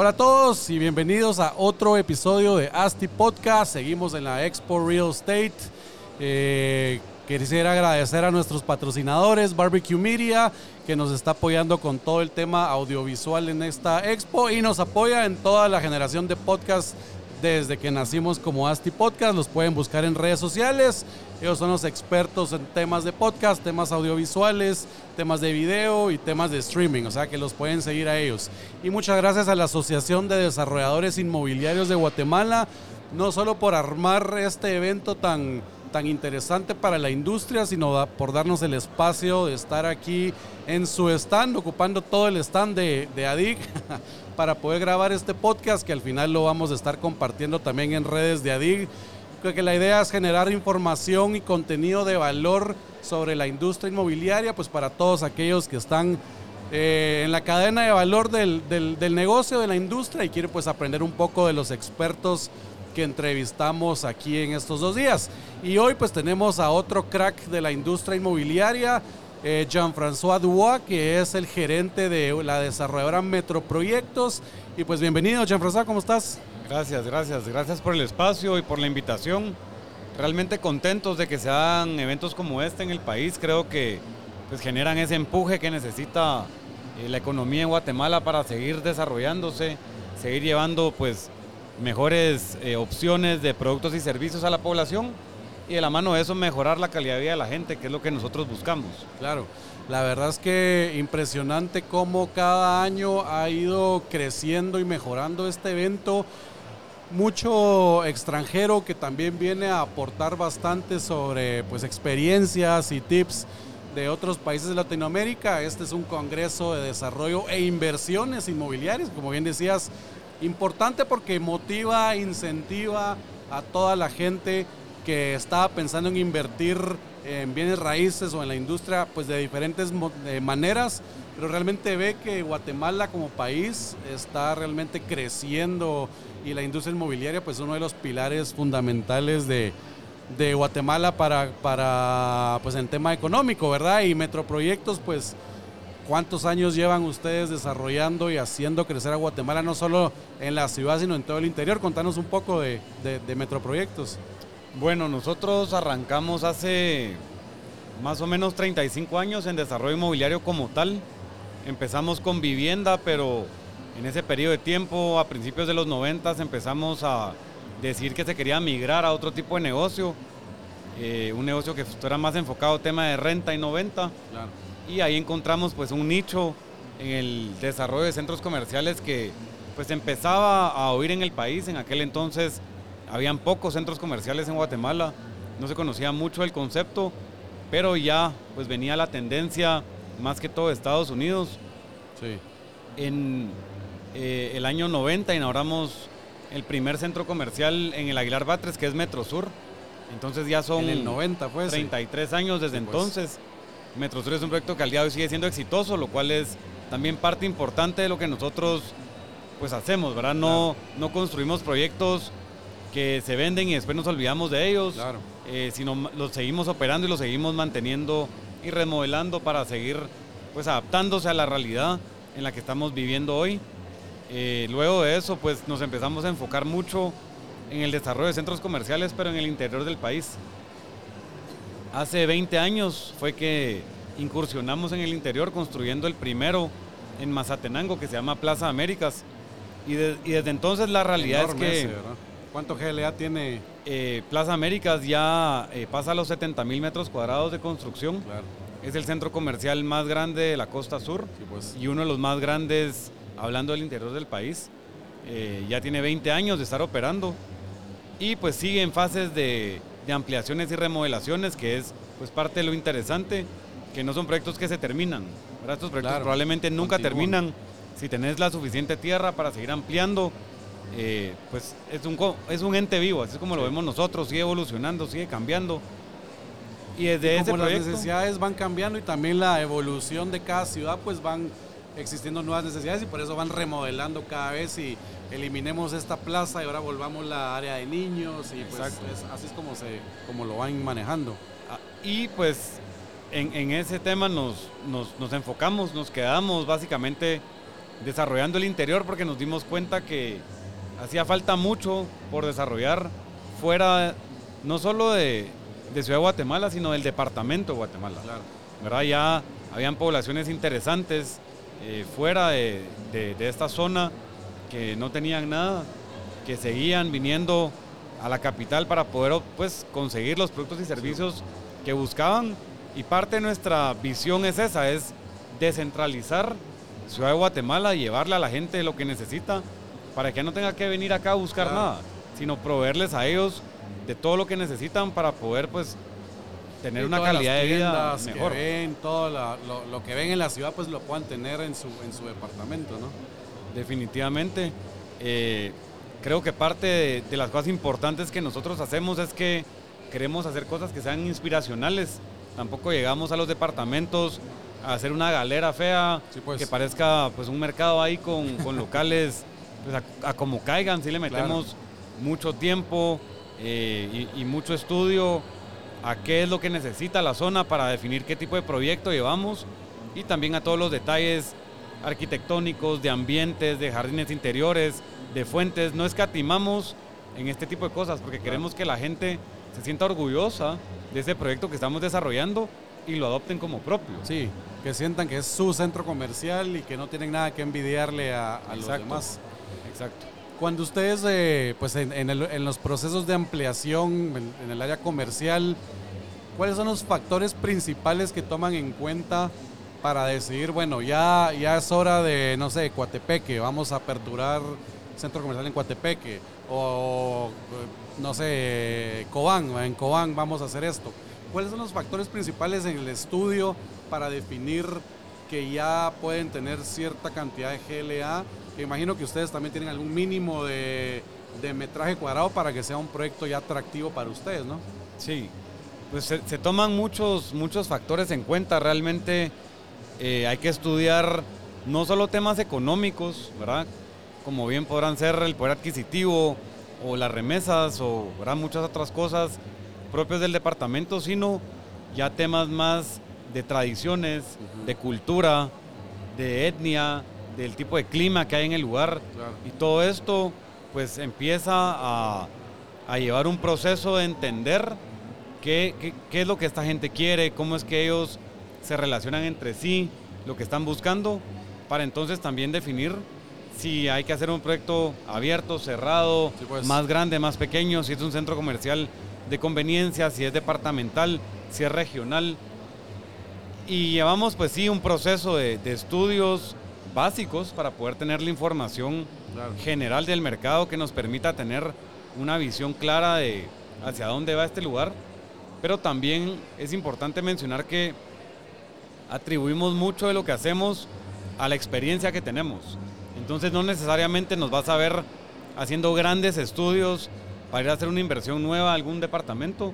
Hola a todos y bienvenidos a otro episodio de ASTI Podcast. Seguimos en la Expo Real Estate. Eh, quisiera agradecer a nuestros patrocinadores, Barbecue Media, que nos está apoyando con todo el tema audiovisual en esta expo y nos apoya en toda la generación de podcasts desde que nacimos como ASTI Podcast. Los pueden buscar en redes sociales. Ellos son los expertos en temas de podcast, temas audiovisuales, temas de video y temas de streaming. O sea que los pueden seguir a ellos. Y muchas gracias a la Asociación de Desarrolladores Inmobiliarios de Guatemala, no solo por armar este evento tan tan interesante para la industria, sino por darnos el espacio de estar aquí en su stand, ocupando todo el stand de, de ADIC para poder grabar este podcast que al final lo vamos a estar compartiendo también en redes de ADIC. Creo que la idea es generar información y contenido de valor sobre la industria inmobiliaria, pues para todos aquellos que están eh, en la cadena de valor del, del, del, negocio, de la industria y quieren pues aprender un poco de los expertos que entrevistamos aquí en estos dos días. Y hoy pues tenemos a otro crack de la industria inmobiliaria, eh, Jean-François Dubois, que es el gerente de la desarrolladora Metroproyectos. Y pues bienvenido Jean-François, ¿cómo estás? Gracias, gracias. Gracias por el espacio y por la invitación. Realmente contentos de que se hagan eventos como este en el país. Creo que pues, generan ese empuje que necesita eh, la economía en Guatemala para seguir desarrollándose, seguir llevando pues mejores eh, opciones de productos y servicios a la población y de la mano de eso mejorar la calidad de vida de la gente, que es lo que nosotros buscamos. Claro, la verdad es que impresionante cómo cada año ha ido creciendo y mejorando este evento. Mucho extranjero que también viene a aportar bastante sobre pues, experiencias y tips de otros países de Latinoamérica. Este es un congreso de desarrollo e inversiones inmobiliarias, como bien decías, importante porque motiva, incentiva a toda la gente que estaba pensando en invertir en bienes raíces o en la industria pues de diferentes maneras, pero realmente ve que Guatemala como país está realmente creciendo y la industria inmobiliaria pues es uno de los pilares fundamentales de, de Guatemala para, pues en tema económico, ¿verdad? Y Metroproyectos pues ¿Cuántos años llevan ustedes desarrollando y haciendo crecer a Guatemala, no solo en la ciudad, sino en todo el interior? Contanos un poco de, de, Metroproyectos. Bueno, nosotros arrancamos hace más o menos 35 años en desarrollo inmobiliario como tal. Empezamos con vivienda, pero en ese periodo de tiempo, a principios de los 90, empezamos a decir que se quería migrar a otro tipo de negocio. Eh, un negocio que fuera más enfocado al tema de renta y no venta. Claro y ahí encontramos pues un nicho en el desarrollo de centros comerciales que pues empezaba a oír en el país. En aquel entonces habían pocos centros comerciales en Guatemala, no se conocía mucho el concepto, pero ya pues venía la tendencia más que todo de Estados Unidos. Sí. En eh, el año 90 inauguramos el primer centro comercial en el Aguilar Batres, que es Metro Sur. Entonces ya son en el 90, pues, 33 años desde pues. entonces. Metrosur es un proyecto que al día de hoy sigue siendo exitoso, lo cual es también parte importante de lo que nosotros pues hacemos, ¿verdad? No, no construimos proyectos que se venden y después nos olvidamos de ellos, claro. Eh, sino los seguimos operando y los seguimos manteniendo y remodelando para seguir pues adaptándose a la realidad en la que estamos viviendo hoy. Eh, luego de eso pues nos empezamos a enfocar mucho en el desarrollo de centros comerciales, pero en el interior del país. Hace 20 años fue que incursionamos en el interior construyendo el primero en Mazatenango que se llama Plaza Américas. Y, desde entonces la realidad es que... ¿Cuánto GLA tiene? Eh, Plaza Américas ya eh, pasa a los 70 mil metros cuadrados de construcción. Es el centro comercial más grande de la costa sur pues. y uno de los más grandes, hablando del interior del país. Eh, ya tiene 20 años de estar operando y pues sigue en fases de de ampliaciones y remodelaciones, que es pues parte de lo interesante, que no son proyectos que se terminan. Estos proyectos probablemente nunca terminan si tenés la suficiente tierra para seguir ampliando eh, pues es un, es un ente vivo, así es como lo vemos nosotros, sigue evolucionando, sigue cambiando. Y desde ese Como las proyecto... necesidades van cambiando y también la evolución de cada ciudad, pues van existiendo nuevas necesidades y por eso van remodelando cada vez y eliminemos esta plaza y ahora volvamos la área de niños y pues es- así es como, se, como lo van manejando. Ah, Y pues en, en ese tema nos, nos, nos enfocamos, nos quedamos básicamente desarrollando el interior porque nos dimos cuenta que hacía falta mucho por desarrollar fuera no solo de, de Ciudad de Guatemala, sino del departamento de Guatemala. Claro. ¿verdad? Ya habían poblaciones interesantes eh, fuera de, de- de esta zona que no tenían nada, que seguían viniendo a la capital para poder pues, conseguir los productos y servicios que buscaban. Y parte de nuestra visión es esa, es descentralizar Ciudad de Guatemala llevarle a la gente lo que necesita para que no tenga que venir acá a buscar Claro. nada, sino proveerles a ellos de todo lo que necesitan para poder pues tener Y una calidad de vida que mejor. ven, todo la- lo, lo que ven en la ciudad, pues lo puedan tener en su, en su departamento, ¿no? Definitivamente. Eh, creo que parte de, de las cosas importantes que nosotros hacemos es que queremos hacer cosas que sean inspiracionales. Tampoco llegamos a los departamentos a hacer una galera fea Sí, pues. que parezca pues un mercado ahí con, con locales pues, a, a como caigan. Sí le metemos mucho tiempo eh, y, y mucho estudio a qué es lo que necesita la zona para definir qué tipo de proyecto llevamos y también a todos los detalles arquitectónicos, de ambientes, de jardines interiores, de fuentes. No escatimamos en este tipo de cosas porque queremos que la gente se sienta orgullosa de ese proyecto que estamos desarrollando y lo adopten como propio. Sí, que sientan que es su centro comercial y que no tienen nada que envidiarle a, a los demás. Exacto. Cuando ustedes, eh, pues en, los procesos de ampliación en, en el área comercial, ¿cuáles son los factores principales que toman en cuenta para decidir, bueno, ya, ya es hora de, no sé, Coatepeque, vamos a aperturar centro comercial en Coatepeque, o, eh, no sé, Cobán, en Cobán vamos a hacer esto? ¿Cuáles son los factores principales en el estudio para definir que ya pueden tener cierta cantidad de GLA? Imagino que ustedes también tienen algún mínimo de, de metraje cuadrado para que sea un proyecto ya atractivo para ustedes, ¿no? Sí, pues se, se toman muchos, muchos factores en cuenta. Realmente eh, hay que estudiar no solo temas económicos, ¿verdad? Como bien podrán ser el poder adquisitivo o las remesas o ¿verdad? muchas otras cosas propios del departamento, sino ya temas más de tradiciones, de cultura, de etnia, del tipo de clima que hay en el lugar. Claro. Y todo esto pues empieza a, a llevar un proceso de entender qué, qué- qué es lo que esta gente quiere, cómo es que ellos se relacionan entre sí, lo que están buscando, para entonces también definir si hay que hacer un proyecto abierto, cerrado, Sí, pues. más grande, más pequeño, si es un centro comercial de conveniencia, si es departamental, si es regional. Y llevamos pues sí un proceso de, de estudios básicos para poder tener la información Claro. general del mercado que nos permita tener una visión clara de hacia dónde va este lugar. Pero también es importante mencionar que atribuimos mucho de lo que hacemos a la experiencia que tenemos. Entonces no necesariamente nos vas a ver haciendo grandes estudios para ir a hacer una inversión nueva a algún departamento,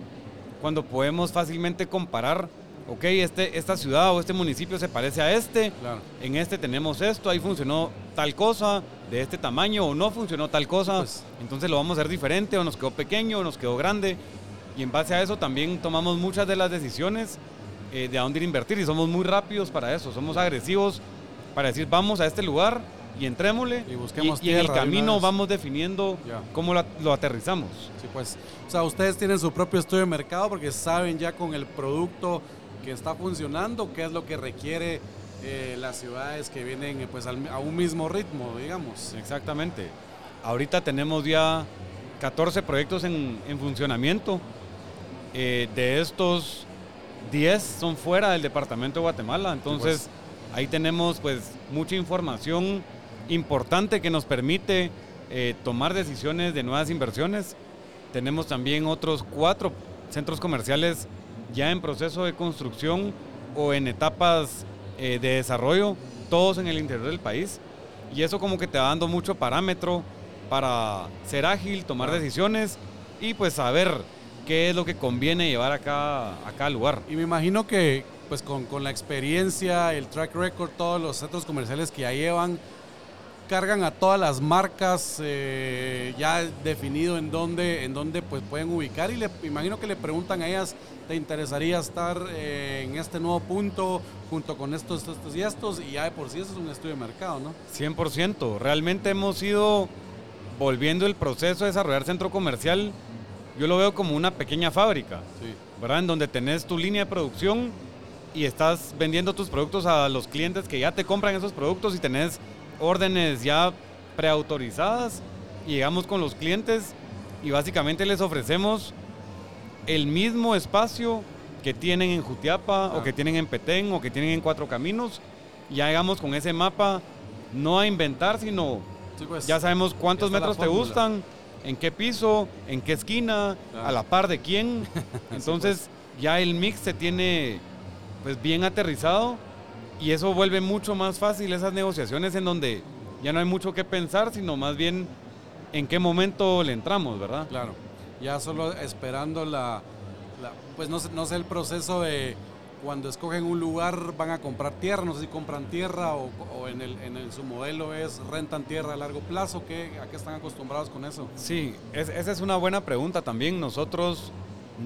cuando podemos fácilmente comparar, ok, este, esta ciudad o este municipio se parece a este, Claro. en este tenemos esto, ahí funcionó tal cosa de este tamaño o no funcionó tal cosa, Pues- entonces lo vamos a hacer diferente o nos quedó pequeño o nos quedó grande. Y en base a eso también tomamos muchas de las decisiones eh, de a dónde ir a invertir y somos muy rápidos para eso, somos agresivos para decir vamos a este lugar y entrémosle Y busquemos y, en el camino vamos definiendo cómo la- lo aterrizamos. Sí, pues. O sea, ustedes tienen su propio estudio de mercado porque saben ya con el producto que está funcionando qué es lo que requiere eh, las ciudades que vienen eh, pues al- a un mismo ritmo, digamos. Exactamente. Ahorita tenemos ya 14 proyectos en, en funcionamiento. Eh, de estos, 10 son fuera del departamento de Guatemala. Entonces, ahí tenemos pues mucha información importante que nos permite eh, tomar decisiones de nuevas inversiones. Tenemos también otros cuatro centros comerciales ya en proceso de construcción o en etapas eh, de desarrollo, todos en el interior del país. Y eso como que te va dando mucho parámetro para ser ágil, tomar decisiones y pues saber qué es lo que conviene llevar acá a cada lugar. Y me imagino que pues con, con la experiencia, el track record, todos los centros comerciales que ya llevan, cargan a todas las marcas eh, ya definido en dónde, en dónde pues pueden ubicar y le imagino que le preguntan a ellas, ¿te interesaría estar eh, en este nuevo punto junto con estos, estos, estos y estos? Y ya de por sí eso es un estudio de mercado, ¿no? 100%. Realmente hemos ido volviendo el proceso de desarrollar centro comercial, yo lo veo como una pequeña fábrica, Sí. ¿verdad? En donde tenés tu línea de producción y estás vendiendo tus productos a los clientes que ya te compran esos productos y tenés órdenes ya preautorizadas y llegamos con los clientes y básicamente les ofrecemos el mismo espacio que tienen en Jutiapa o Ah. que tienen en Petén o que tienen en Cuatro Caminos. Ya llegamos con ese mapa no a inventar, sino Sí, pues, ya sabemos cuántos metros te gustan, en qué piso, en qué esquina, a la par de quién. Entonces ya el mix se tiene pues bien aterrizado y eso vuelve mucho más fácil esas negociaciones en donde ya no hay mucho que pensar, sino más bien en qué momento le entramos, ¿verdad? Claro, ya solo esperando la, la- pues no sé, no sé el proceso de cuando escogen un lugar van a comprar tierra, no sé si compran tierra o, o en, el, en el- su modelo es rentan tierra a largo plazo, ¿qué, ¿a qué están acostumbrados con eso? Sí, es- esa es una buena pregunta también. Nosotros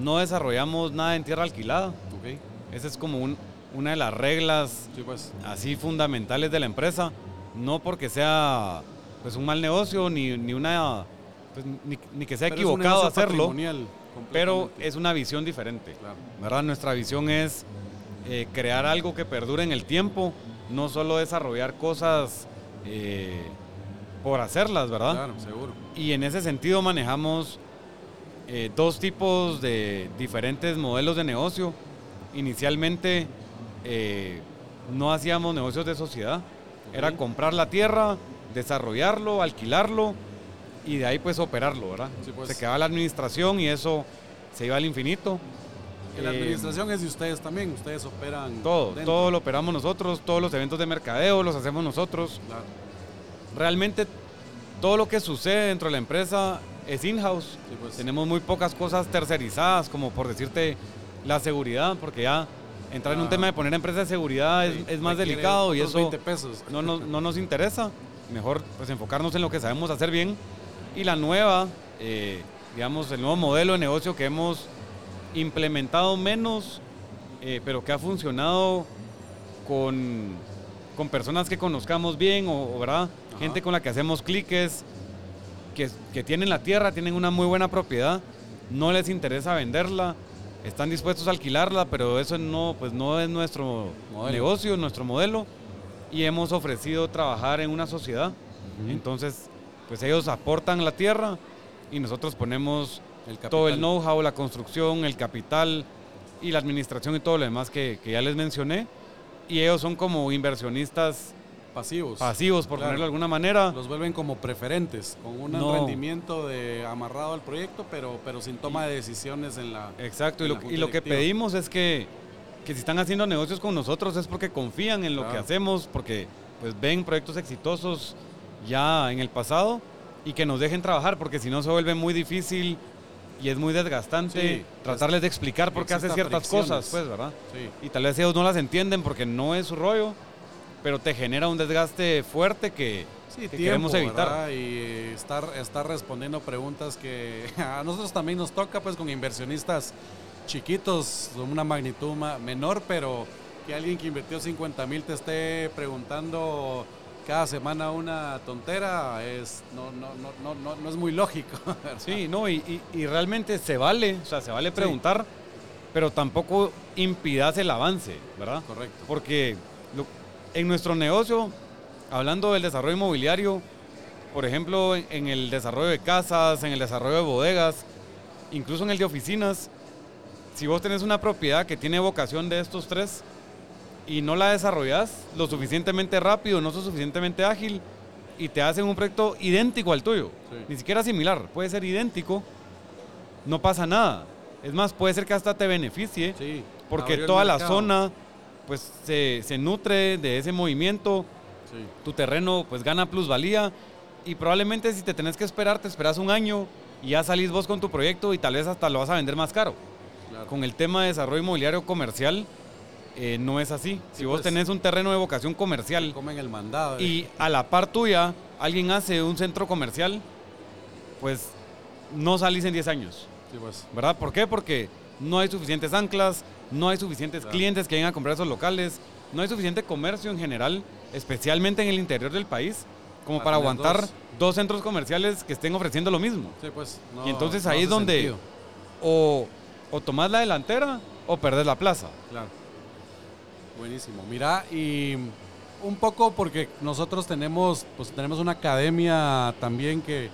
no desarrollamos nada en tierra alquilada. Ok, Esa es como un- una de las reglas sí pues, así fundamentales de la empresa, no porque sea pues un mal negocio ni, ni una pues, ni, ni que sea Pero equivocado hacerlo, pero es una visión diferente. Claro. ¿verdad? Nuestra visión es eh, crear algo que perdure en el tiempo, no solo desarrollar cosas eh, por hacerlas, ¿verdad? Claro, seguro. Y en ese sentido manejamos eh, dos tipos de diferentes modelos de negocio. Inicialmente eh, no hacíamos negocios de sociedad, era comprar la tierra, desarrollarlo, alquilarlo y de ahí pues operarlo, ¿verdad? Sí, pues. Se quedaba la administración y eso se iba al infinito. Que la Eh, administración es de ustedes también, ustedes operan todo, dentro. todo lo operamos nosotros, todos los eventos de mercadeo los hacemos nosotros. Claro. Realmente todo lo que sucede dentro de la empresa es in-house. Sí, pues. Tenemos muy pocas cosas tercerizadas, como por decirte la seguridad, porque ya entrar en un Ah. tema de poner empresa de seguridad es, Sí, es más delicado y eso 20 pesos. no nos, no nos interesa. Mejor pues enfocarnos en lo que sabemos hacer bien. Y la nueva, eh, digamos, el nuevo modelo de negocio que hemos implementado menos, eh, pero que ha funcionado con, con personas que conozcamos bien, o, o, ¿verdad? Ajá. Gente con la que hacemos cliques, que, que tienen la tierra, tienen una muy buena propiedad, no les interesa venderla, están dispuestos a alquilarla, pero eso no, pues no es nuestro Modelo. negocio, nuestro modelo, y hemos ofrecido trabajar en una sociedad. Entonces, pues ellos aportan la tierra y nosotros ponemos El todo el know-how, la construcción, el capital y la administración y todo lo demás que, que ya les mencioné. Y ellos son como inversionistas pasivos. pasivos, por Claro. ponerlo de alguna manera. Los vuelven como preferentes, con un No. rendimiento de amarrado al proyecto, pero, pero sin toma de decisiones en la... Exacto, y lo, y que pedimos es que, que si están haciendo negocios con nosotros es porque confían en lo que hacemos, porque pues ven proyectos exitosos ya en el pasado y que nos dejen trabajar, porque si no se vuelve muy difícil y es muy desgastante Sí, tratarles de explicar por qué hace ciertas fricciones. cosas, pues, ¿verdad? Sí. Y tal vez ellos no las entienden porque no es su rollo, pero te genera un desgaste fuerte que, Sí, que tiempo, queremos evitar. ¿verdad? Y estar, estar respondiendo preguntas que a nosotros también nos toca, pues, con inversionistas chiquitos, de una magnitud ma- menor, pero que alguien que invirtió 50 mil te esté preguntando cada semana una tontera, es, no, no, no, no, no, no es muy lógico. ¿verdad? Sí, no, y, y- y realmente se vale, o sea, se vale preguntar, pero tampoco impidas el avance, ¿verdad? Correcto. Porque lo- en nuestro negocio, hablando del desarrollo inmobiliario, por ejemplo, en, el desarrollo de casas, en el desarrollo de bodegas, incluso en el de oficinas, si vos tenés una propiedad que tiene vocación de estos tres y no la desarrollas lo suficientemente rápido, no sos suficientemente ágil y te hacen un proyecto idéntico al tuyo, Sí. ni siquiera similar, puede ser idéntico, no pasa nada. Es más, puede ser que hasta te beneficie Sí, porque toda la zona pues se, se nutre de ese movimiento, Sí. tu terreno pues gana plusvalía Y probablemente si te tenés que esperar, te esperas un año y ya salís vos con tu proyecto y tal vez hasta lo vas a vender más caro. Con el tema de desarrollo inmobiliario comercial, eh, no es así. si vos pues. tenés un terreno de vocación comercial Comen el mandado. y a la par tuya alguien hace un centro comercial, pues no salís en 10 años. Sí, pues. ¿Verdad? ¿Por qué? Porque no hay suficientes anclas, no hay suficientes Claro. clientes que vengan a comprar esos locales, no hay suficiente comercio en general, especialmente en el interior del país, como Para aguantar dos. dos. centros comerciales que estén ofreciendo lo mismo. Sí, pues. no- y entonces no ahí es donde sentido. o, o tomás la delantera o perdés la plaza. Claro. Buenísimo. Mira, y un poco porque nosotros tenemos, pues tenemos una academia también que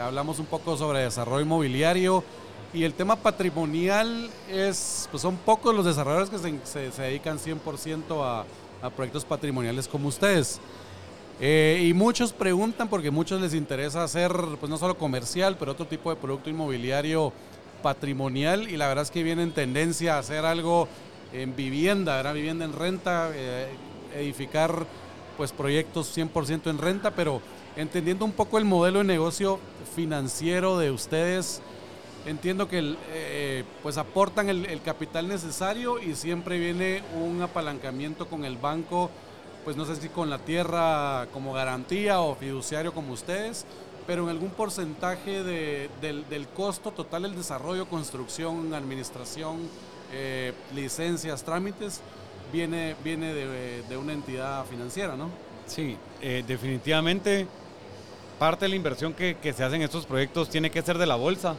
hablamos un poco sobre desarrollo inmobiliario y el tema patrimonial es, pues son pocos los desarrolladores que se, se- dedican 100% a, a proyectos patrimoniales como ustedes. Eh, y muchos preguntan porque muchos les interesa hacer, pues no solo comercial, pero otro tipo de producto inmobiliario patrimonial y la verdad es que viene en tendencia a hacer algo en vivienda, ¿verdad? vivienda en renta, eh, edificar pues proyectos 100% en renta, pero entendiendo un poco el modelo de negocio financiero de ustedes, entiendo que eh, pues aportan el, capital necesario y siempre viene un apalancamiento con el banco, pues no sé si con la tierra como garantía o fiduciario como ustedes, pero en algún porcentaje de- del, del costo total del desarrollo, construcción, administración, eh, licencias, trámites, viene, viene de, de una entidad financiera, ¿no? Sí, eh, definitivamente parte de la inversión que, que se hace en estos proyectos tiene que ser de la bolsa.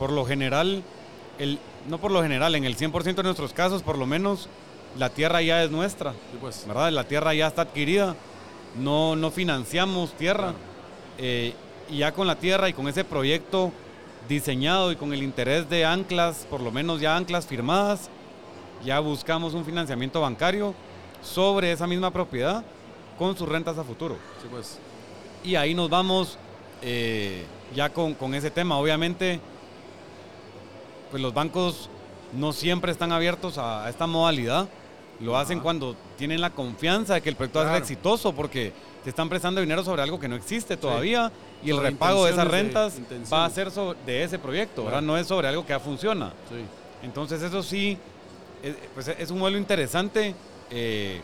Por lo general, el, no por lo general, en el 100% de nuestros casos, por lo menos, la tierra ya es nuestra, Sí, pues, ¿verdad? La tierra ya está adquirida, no, no financiamos tierra. Claro. Eh, y ya con la tierra y con ese proyecto diseñado y con el interés de anclas, por lo menos ya anclas firmadas, ya buscamos un financiamiento bancario sobre esa misma propiedad con sus rentas a futuro. sí, pues, Y ahí nos vamos eh, ya con, con ese tema. Obviamente, pues los bancos no siempre están abiertos a, a esta modalidad. Lo hacen cuando tienen la confianza de que el proyecto va a ser Claro. exitoso porque te están prestando dinero sobre algo que no existe todavía y el repago de esas de- rentas va a ser sobre, de ese proyecto, Claro. No es sobre algo que ya funciona. sí. Entonces eso sí, es, pues es un modelo interesante, eh,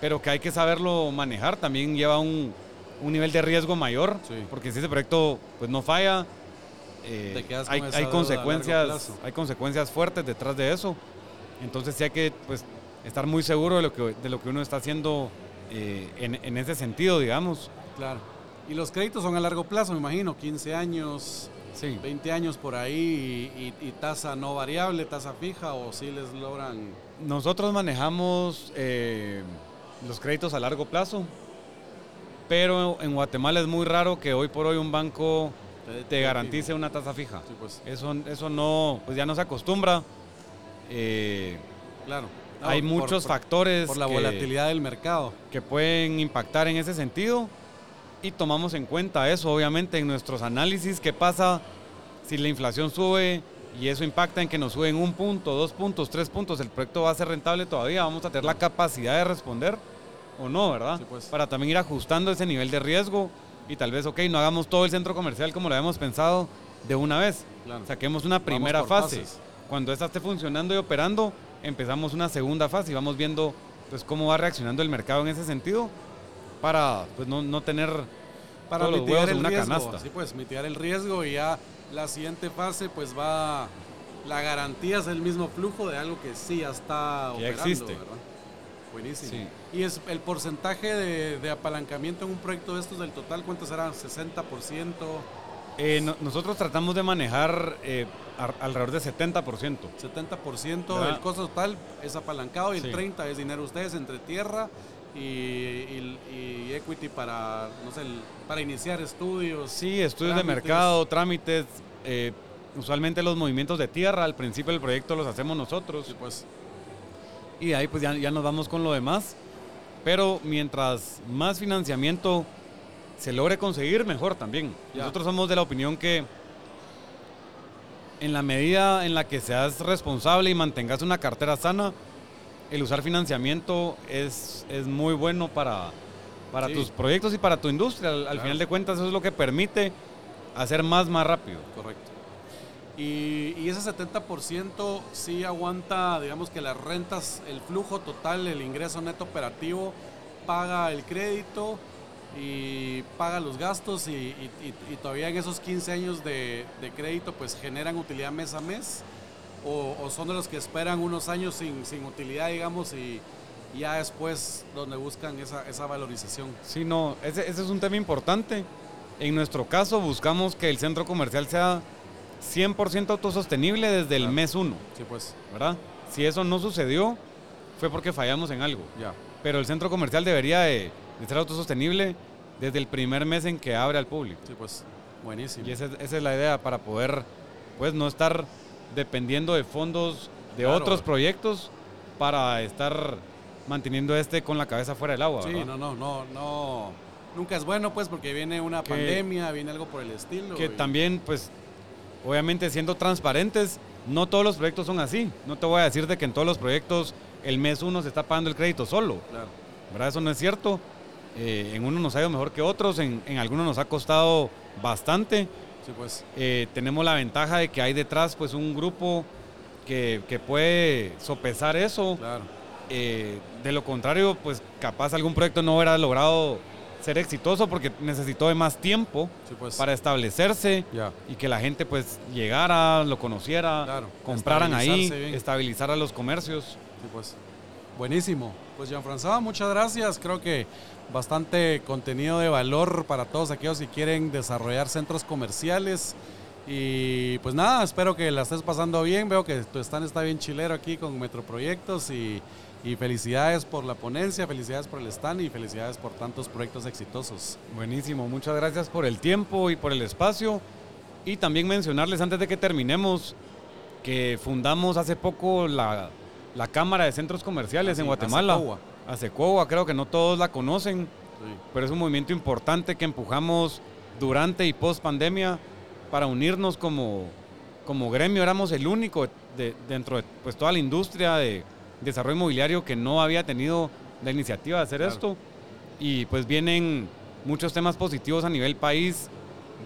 pero que hay que saberlo manejar. También lleva un, un nivel de riesgo mayor, Sí. porque si ese proyecto pues no falla, eh, hay, consecuencias, hay consecuencias fuertes detrás de eso. Entonces sí hay que pues estar muy seguro de lo que, de lo que uno está haciendo eh, en, en ese sentido, digamos. Claro. Y los créditos son a largo plazo, me imagino, 15 años, Sí. 20 años por ahí y, y- y tasa no variable, tasa fija o si les logran... Nosotros manejamos eh, los créditos a largo plazo, pero en Guatemala es muy raro que hoy por hoy un banco te garantice una tasa fija. Sí, pues, Eso, eso no, pues ya no se acostumbra. Eh, claro. No, hay muchos por- factores Por la que, volatilidad del mercado. que pueden impactar en ese sentido y tomamos en cuenta eso, obviamente, en nuestros análisis. ¿Qué pasa si la inflación sube y eso impacta en que nos suben un punto, dos puntos, tres puntos? ¿El proyecto va a ser rentable todavía? ¿Vamos a tener la capacidad de responder o no, verdad? Sí, pues. Para también ir ajustando ese nivel de riesgo y tal vez, ok, no hagamos todo el centro comercial como lo habíamos pensado de una vez. Claro. Saquemos una primera fase. fases. Cuando esta esté funcionando y operando, empezamos una segunda fase y vamos viendo pues cómo va reaccionando el mercado en ese sentido para pues no, no tener Para todos los huevos en una riesgo. canasta. Sí, pues mitigar el riesgo y ya la siguiente fase pues va... La garantía es el mismo flujo de algo que sí ya está Que ya operando, existe. ¿verdad? Buenísimo. Sí. Y es el porcentaje de, de apalancamiento en un proyecto de estos del total, ¿cuánto será? ¿60%? Eh, no- nosotros tratamos de manejar eh, alrededor de 70%. 70% ¿Verdad? del costo total es apalancado y el Sí. 30% es dinero de ustedes entre tierra y, y- y equity para, no sé, para iniciar estudios. Sí, estudios de mercado, trámites. eh, usualmente los movimientos de tierra al principio del proyecto los hacemos nosotros. Sí, pues, y de ahí pues ya, ya nos vamos con lo demás. Pero mientras más financiamiento se logre conseguir, mejor también. Ya. Nosotros somos de la opinión que en la medida en la que seas responsable y mantengas una cartera sana, el usar financiamiento es, es muy bueno para, para Sí. tus proyectos y para tu industria. Al, al final de cuentas eso es lo que permite hacer más más rápido. Correcto. Y, y ese 70% sí aguanta, digamos que las rentas, el flujo total, el ingreso neto operativo, paga el crédito y paga los gastos y, todavía en esos 15 años de, de crédito pues generan utilidad mes a mes o, o son de los que esperan unos años sin, sin utilidad digamos y ya después donde buscan esa, esa valorización. Sí, no, ese, ese es un tema importante. En nuestro caso buscamos que el centro comercial sea 100% autosostenible desde el Claro. mes 1, Sí, pues, ¿verdad? Si eso no sucedió, fue porque fallamos en algo. ya. Pero el centro comercial debería de, de ser autosostenible desde el primer mes en que abre al público. Sí, pues, buenísimo. Y esa, es- esa es la idea para poder, pues, no estar dependiendo de fondos de Claro. otros proyectos para estar manteniendo este con la cabeza fuera del agua. Sí, ¿verdad? no, no, no, no. Nunca es bueno, pues, porque viene una Que- pandemia, viene algo por el estilo. Que y- también, pues, obviamente siendo transparentes, no todos los proyectos son así. No te voy a decir de que en todos los proyectos el mes uno se está pagando el crédito solo. Claro, ¿verdad? Eso no es cierto. Eh, en uno nos ha ido mejor que otros, en, en algunos nos ha costado bastante. sí, pues, Eh, tenemos la ventaja de que hay detrás pues un grupo que, que puede sopesar eso. claro. Eh, de lo contrario, pues capaz algún proyecto no hubiera logrado ser exitoso porque necesitó de más tiempo Sí, pues. para establecerse y que la gente pues llegara, lo conociera, Claro, compraran ahí, bien. estabilizar a los comercios. sí, pues. Buenísimo. Pues, Jean-François, muchas gracias. Creo que bastante contenido de valor para todos aquellos que quieren desarrollar centros comerciales. Y pues nada, espero que la estés pasando bien. Veo que tu stand está bien chilero aquí con Metroproyectos y, y felicidades por la ponencia, felicidades por el stand y felicidades por tantos proyectos exitosos. Buenísimo, muchas gracias por el tiempo y por el espacio. Y también mencionarles antes de que terminemos que fundamos hace poco la, la Cámara de Centros Comerciales Ah, en Guatemala. ASECOGUA. ASECOGUA, creo que no todos la conocen, Sí. pero es un movimiento importante que empujamos durante y post pandemia para unirnos como, como gremio. Éramos el único de- dentro de pues, toda la industria de desarrollo inmobiliario que no había tenido la iniciativa de hacer Claro. esto. Y pues vienen muchos temas positivos a nivel país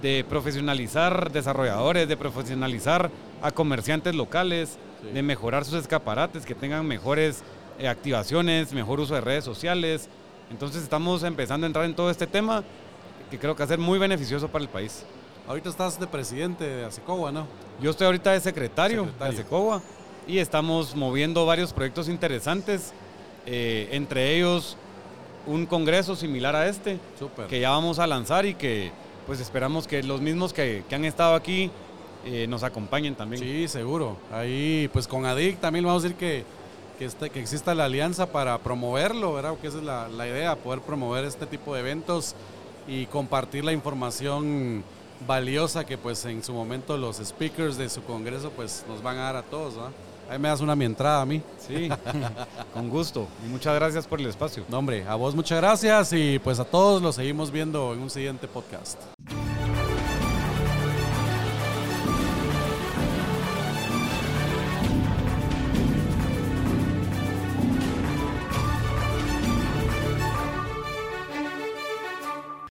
de profesionalizar desarrolladores, de profesionalizar a comerciantes locales, Sí. de mejorar sus escaparates, que tengan mejores eh, activaciones, mejor uso de redes sociales. Entonces estamos empezando a entrar en todo este tema que creo que va a ser muy beneficioso para el país. Ahorita estás de presidente de ASECOGUA, ¿no? Yo estoy ahorita de secretario, Secretario. de ASECOBA y estamos moviendo varios proyectos interesantes, eh, entre ellos un congreso similar a este, que ya vamos a lanzar y que pues esperamos que los mismos que, que han estado aquí eh, nos acompañen también. Sí, seguro. Ahí, pues con ADIC también vamos a decir que, que, este- que exista la alianza para promoverlo, ¿verdad? Que esa es la, la idea, poder promover este tipo de eventos y compartir la información valiosa que pues en su momento los speakers de su congreso pues nos van a dar a todos, ¿verdad? Ahí me das una mi entrada a mí. Sí, con gusto. Y muchas gracias por el espacio. No, hombre, a vos muchas gracias y pues a todos los seguimos viendo en un siguiente podcast.